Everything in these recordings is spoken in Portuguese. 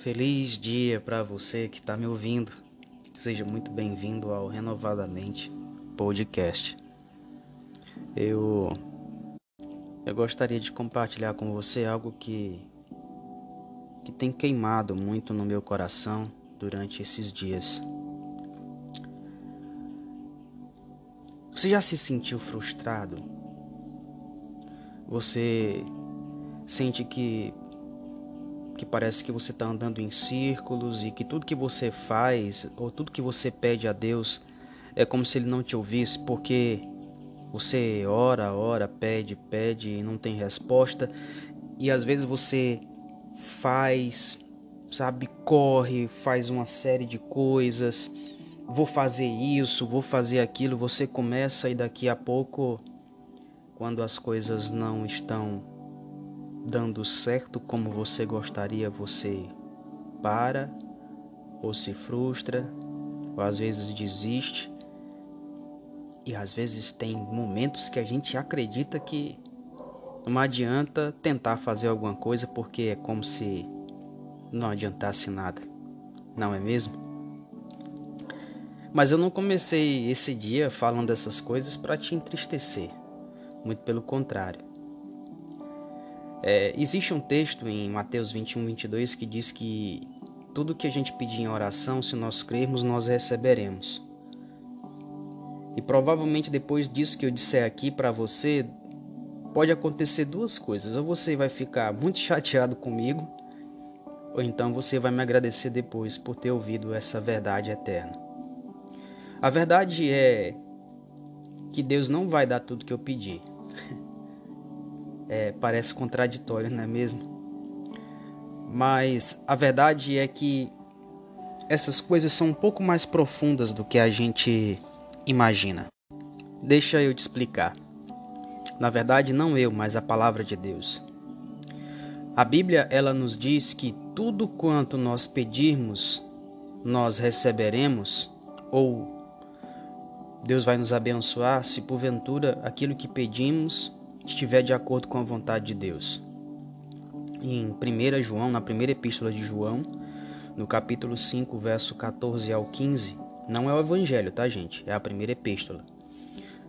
Feliz dia para você que está me ouvindo. Seja muito bem-vindo ao Renovadamente Podcast. Eu eu gostaria de compartilhar com você algo que que tem queimado muito no meu coração durante esses dias. Você já se sentiu frustrado? Você sente que que parece que você está andando em círculos e que tudo que você faz ou tudo que você pede a Deus é como se Ele não te ouvisse, porque você ora, ora, pede, pede e não tem resposta, e às vezes você faz, sabe, corre, faz uma série de coisas, vou fazer isso, vou fazer aquilo, você começa e daqui a pouco, quando as coisas não estão dando certo como você gostaria, você para ou se frustra, ou às vezes desiste. E às vezes tem momentos que a gente acredita que não adianta tentar fazer alguma coisa porque é como se não adiantasse nada. Não é mesmo? Mas eu não comecei esse dia falando dessas coisas para te entristecer. Muito pelo contrário. É, existe um texto em Mateus 21, 22 que diz que tudo que a gente pedir em oração, se nós crermos, nós receberemos. E provavelmente depois disso que eu disser aqui para você, pode acontecer duas coisas. Ou você vai ficar muito chateado comigo, ou então você vai me agradecer depois por ter ouvido essa verdade eterna. A verdade é que Deus não vai dar tudo que eu pedi. É, parece contraditório, não é mesmo? Mas a verdade é que essas coisas são um pouco mais profundas do que a gente imagina. Deixa eu te explicar. Na verdade, não eu, mas a palavra de Deus. A Bíblia ela nos diz que tudo quanto nós pedirmos, nós receberemos, ou Deus vai nos abençoar se porventura aquilo que pedimos estiver de acordo com a vontade de Deus. Em 1 João, na primeira epístola de João, no capítulo 5, verso 14 ao 15, não é o evangelho, tá, gente? É a primeira epístola.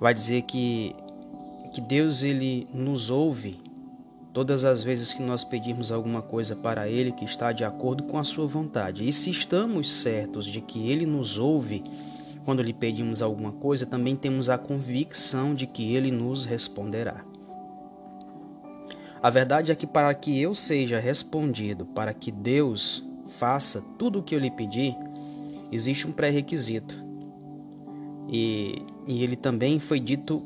Vai dizer que que Deus ele nos ouve todas as vezes que nós pedirmos alguma coisa para ele que está de acordo com a sua vontade. E se estamos certos de que ele nos ouve, quando lhe pedimos alguma coisa, também temos a convicção de que ele nos responderá. A verdade é que para que eu seja respondido, para que Deus faça tudo o que eu lhe pedir, existe um pré-requisito. E, e ele também foi dito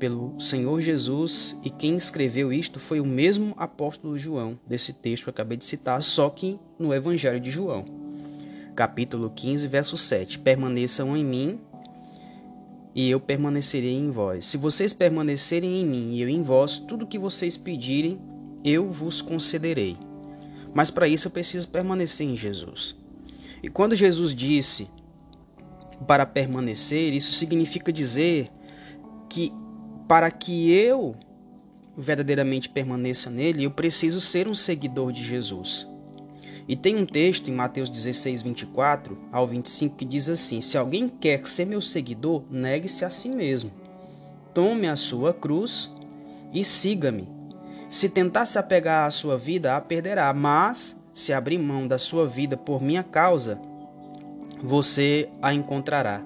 pelo Senhor Jesus, e quem escreveu isto foi o mesmo apóstolo João, desse texto que eu acabei de citar, só que no Evangelho de João. Capítulo 15, verso 7. Permaneçam em mim e eu permanecerei em vós. Se vocês permanecerem em mim e eu em vós, tudo que vocês pedirem, eu vos concederei. Mas para isso eu preciso permanecer em Jesus. E quando Jesus disse para permanecer, isso significa dizer que para que eu verdadeiramente permaneça nele, eu preciso ser um seguidor de Jesus. E tem um texto em Mateus 16, 24 ao 25 que diz assim: Se alguém quer ser meu seguidor, negue-se a si mesmo. Tome a sua cruz e siga-me. Se tentar se apegar à sua vida, a perderá, mas se abrir mão da sua vida por minha causa, você a encontrará.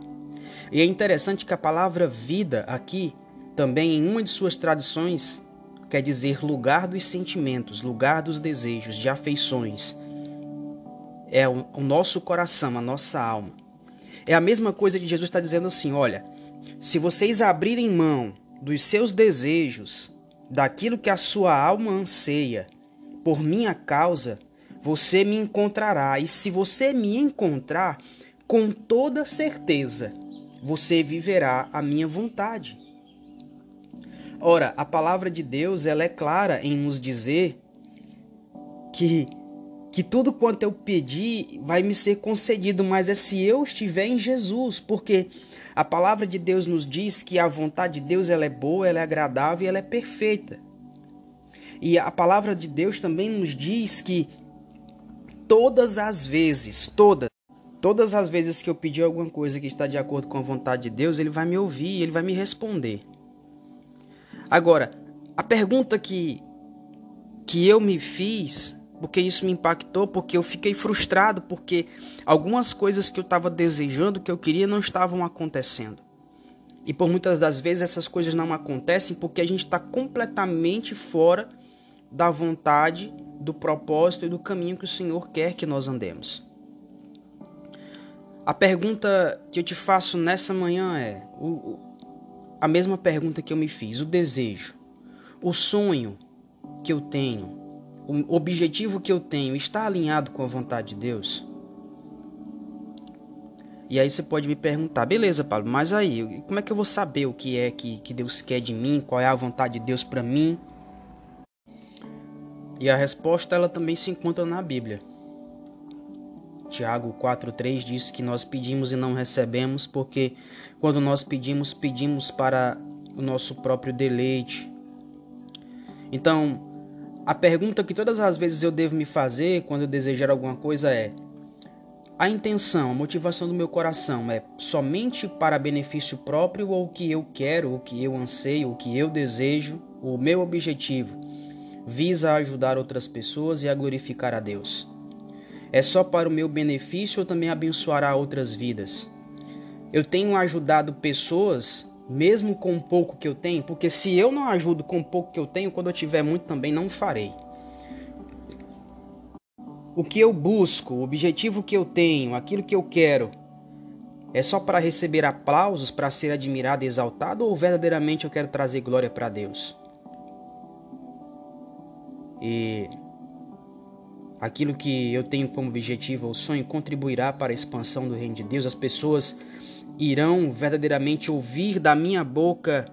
E é interessante que a palavra vida aqui, também em uma de suas traduções, quer dizer lugar dos sentimentos, lugar dos desejos, de afeições é o, o nosso coração, a nossa alma. É a mesma coisa de Jesus está dizendo assim: olha, se vocês abrirem mão dos seus desejos, daquilo que a sua alma anseia, por minha causa, você me encontrará. E se você me encontrar, com toda certeza, você viverá a minha vontade. Ora, a palavra de Deus ela é clara em nos dizer que que tudo quanto eu pedi vai me ser concedido, mas é se eu estiver em Jesus, porque a palavra de Deus nos diz que a vontade de Deus ela é boa, ela é agradável e ela é perfeita. E a palavra de Deus também nos diz que todas as vezes, todas, todas as vezes que eu pedir alguma coisa que está de acordo com a vontade de Deus, ele vai me ouvir, ele vai me responder. Agora, a pergunta que que eu me fiz, porque isso me impactou, porque eu fiquei frustrado, porque algumas coisas que eu estava desejando, que eu queria, não estavam acontecendo. E por muitas das vezes essas coisas não acontecem porque a gente está completamente fora da vontade, do propósito e do caminho que o Senhor quer que nós andemos. A pergunta que eu te faço nessa manhã é o, a mesma pergunta que eu me fiz: o desejo, o sonho que eu tenho, o objetivo que eu tenho está alinhado com a vontade de Deus? E aí você pode me perguntar, beleza, Paulo, mas aí, como é que eu vou saber o que é que, que Deus quer de mim? Qual é a vontade de Deus para mim? E a resposta ela também se encontra na Bíblia. Tiago 4:3 diz que nós pedimos e não recebemos, porque quando nós pedimos, pedimos para o nosso próprio deleite. Então, a pergunta que todas as vezes eu devo me fazer quando eu desejar alguma coisa é: a intenção, a motivação do meu coração é somente para benefício próprio ou o que eu quero, o que eu anseio, o que eu desejo, o meu objetivo visa ajudar outras pessoas e a glorificar a Deus? É só para o meu benefício ou também abençoará outras vidas? Eu tenho ajudado pessoas mesmo com o pouco que eu tenho, porque se eu não ajudo com o pouco que eu tenho, quando eu tiver muito também não farei o que eu busco, o objetivo que eu tenho, aquilo que eu quero, é só para receber aplausos, para ser admirado e exaltado, ou verdadeiramente eu quero trazer glória para Deus? E aquilo que eu tenho como objetivo ou sonho contribuirá para a expansão do reino de Deus, as pessoas irão verdadeiramente ouvir da minha boca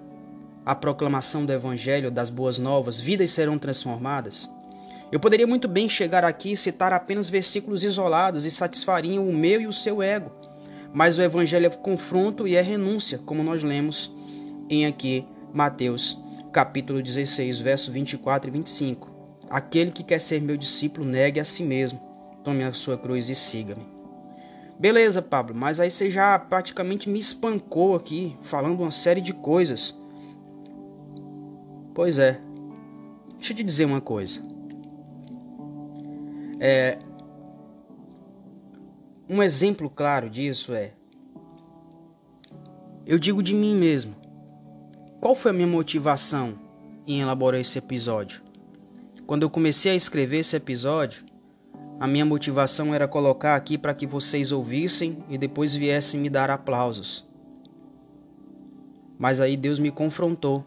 a proclamação do evangelho, das boas novas, vidas serão transformadas. Eu poderia muito bem chegar aqui e citar apenas versículos isolados e satisfariam o meu e o seu ego. Mas o evangelho é confronto e é renúncia, como nós lemos em aqui Mateus, capítulo 16, verso 24 e 25. Aquele que quer ser meu discípulo, negue a si mesmo, tome a sua cruz e siga-me. Beleza, Pablo, mas aí você já praticamente me espancou aqui, falando uma série de coisas. Pois é. Deixa eu te dizer uma coisa. É, um exemplo claro disso é: eu digo de mim mesmo. Qual foi a minha motivação em elaborar esse episódio? Quando eu comecei a escrever esse episódio, a minha motivação era colocar aqui para que vocês ouvissem e depois viessem me dar aplausos. Mas aí Deus me confrontou.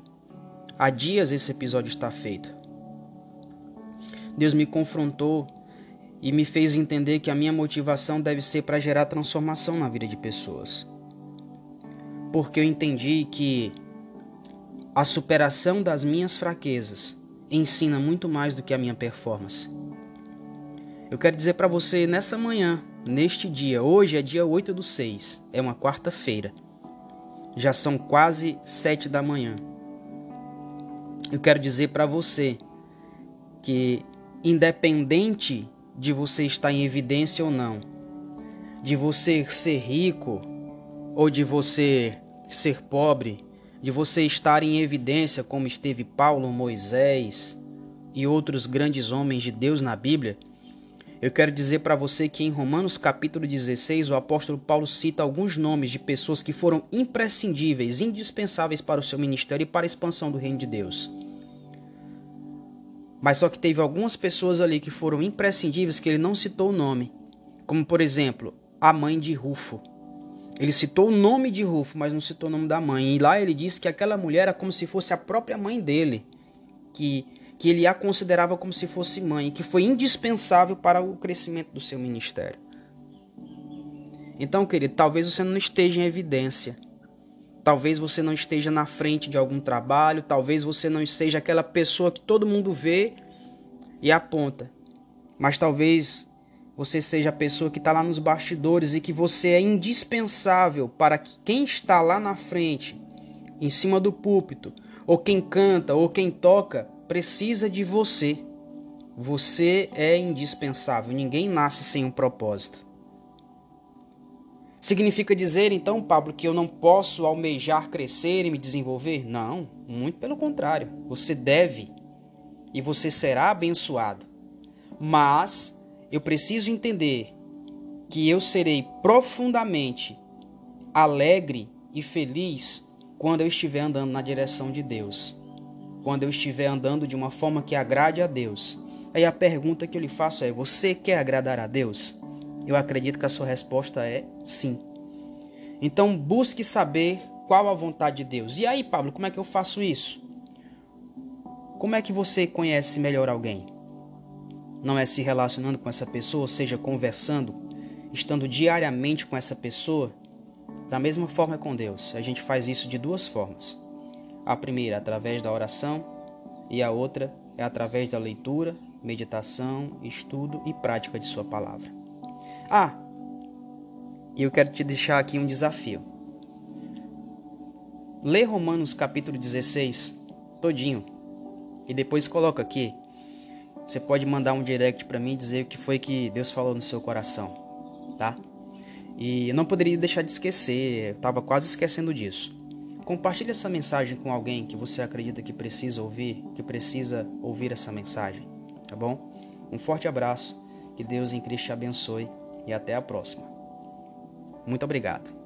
Há dias esse episódio está feito. Deus me confrontou e me fez entender que a minha motivação deve ser para gerar transformação na vida de pessoas. Porque eu entendi que a superação das minhas fraquezas ensina muito mais do que a minha performance. Eu quero dizer para você nessa manhã, neste dia, hoje é dia 8 do 6, é uma quarta-feira. Já são quase sete da manhã. Eu quero dizer para você que, independente de você estar em evidência ou não, de você ser rico ou de você ser pobre, de você estar em evidência como esteve Paulo, Moisés e outros grandes homens de Deus na Bíblia, eu quero dizer para você que em Romanos capítulo 16 o apóstolo Paulo cita alguns nomes de pessoas que foram imprescindíveis, indispensáveis para o seu ministério e para a expansão do reino de Deus. Mas só que teve algumas pessoas ali que foram imprescindíveis que ele não citou o nome. Como, por exemplo, a mãe de Rufo. Ele citou o nome de Rufo, mas não citou o nome da mãe. E lá ele disse que aquela mulher era como se fosse a própria mãe dele. Que, que ele a considerava como se fosse mãe. Que foi indispensável para o crescimento do seu ministério. Então, querido, talvez você não esteja em evidência. Talvez você não esteja na frente de algum trabalho, talvez você não seja aquela pessoa que todo mundo vê e aponta. Mas talvez você seja a pessoa que está lá nos bastidores e que você é indispensável para que quem está lá na frente, em cima do púlpito, ou quem canta, ou quem toca, precisa de você. Você é indispensável. Ninguém nasce sem um propósito. Significa dizer então, Pablo, que eu não posso almejar crescer e me desenvolver? Não, muito pelo contrário. Você deve e você será abençoado. Mas eu preciso entender que eu serei profundamente alegre e feliz quando eu estiver andando na direção de Deus. Quando eu estiver andando de uma forma que agrade a Deus. Aí a pergunta que eu lhe faço é: você quer agradar a Deus? Eu acredito que a sua resposta é sim. Então busque saber qual a vontade de Deus. E aí, Pablo, como é que eu faço isso? Como é que você conhece melhor alguém? Não é se relacionando com essa pessoa, seja conversando, estando diariamente com essa pessoa? Da mesma forma com Deus, a gente faz isso de duas formas. A primeira, através da oração, e a outra é através da leitura, meditação, estudo e prática de Sua palavra. Ah, e eu quero te deixar aqui um desafio. Lê Romanos capítulo 16 todinho e depois coloca aqui. Você pode mandar um direct para mim dizer o que foi que Deus falou no seu coração, tá? E eu não poderia deixar de esquecer, eu estava quase esquecendo disso. Compartilhe essa mensagem com alguém que você acredita que precisa ouvir, que precisa ouvir essa mensagem, tá bom? Um forte abraço, que Deus em Cristo te abençoe e até a próxima. Muito obrigado.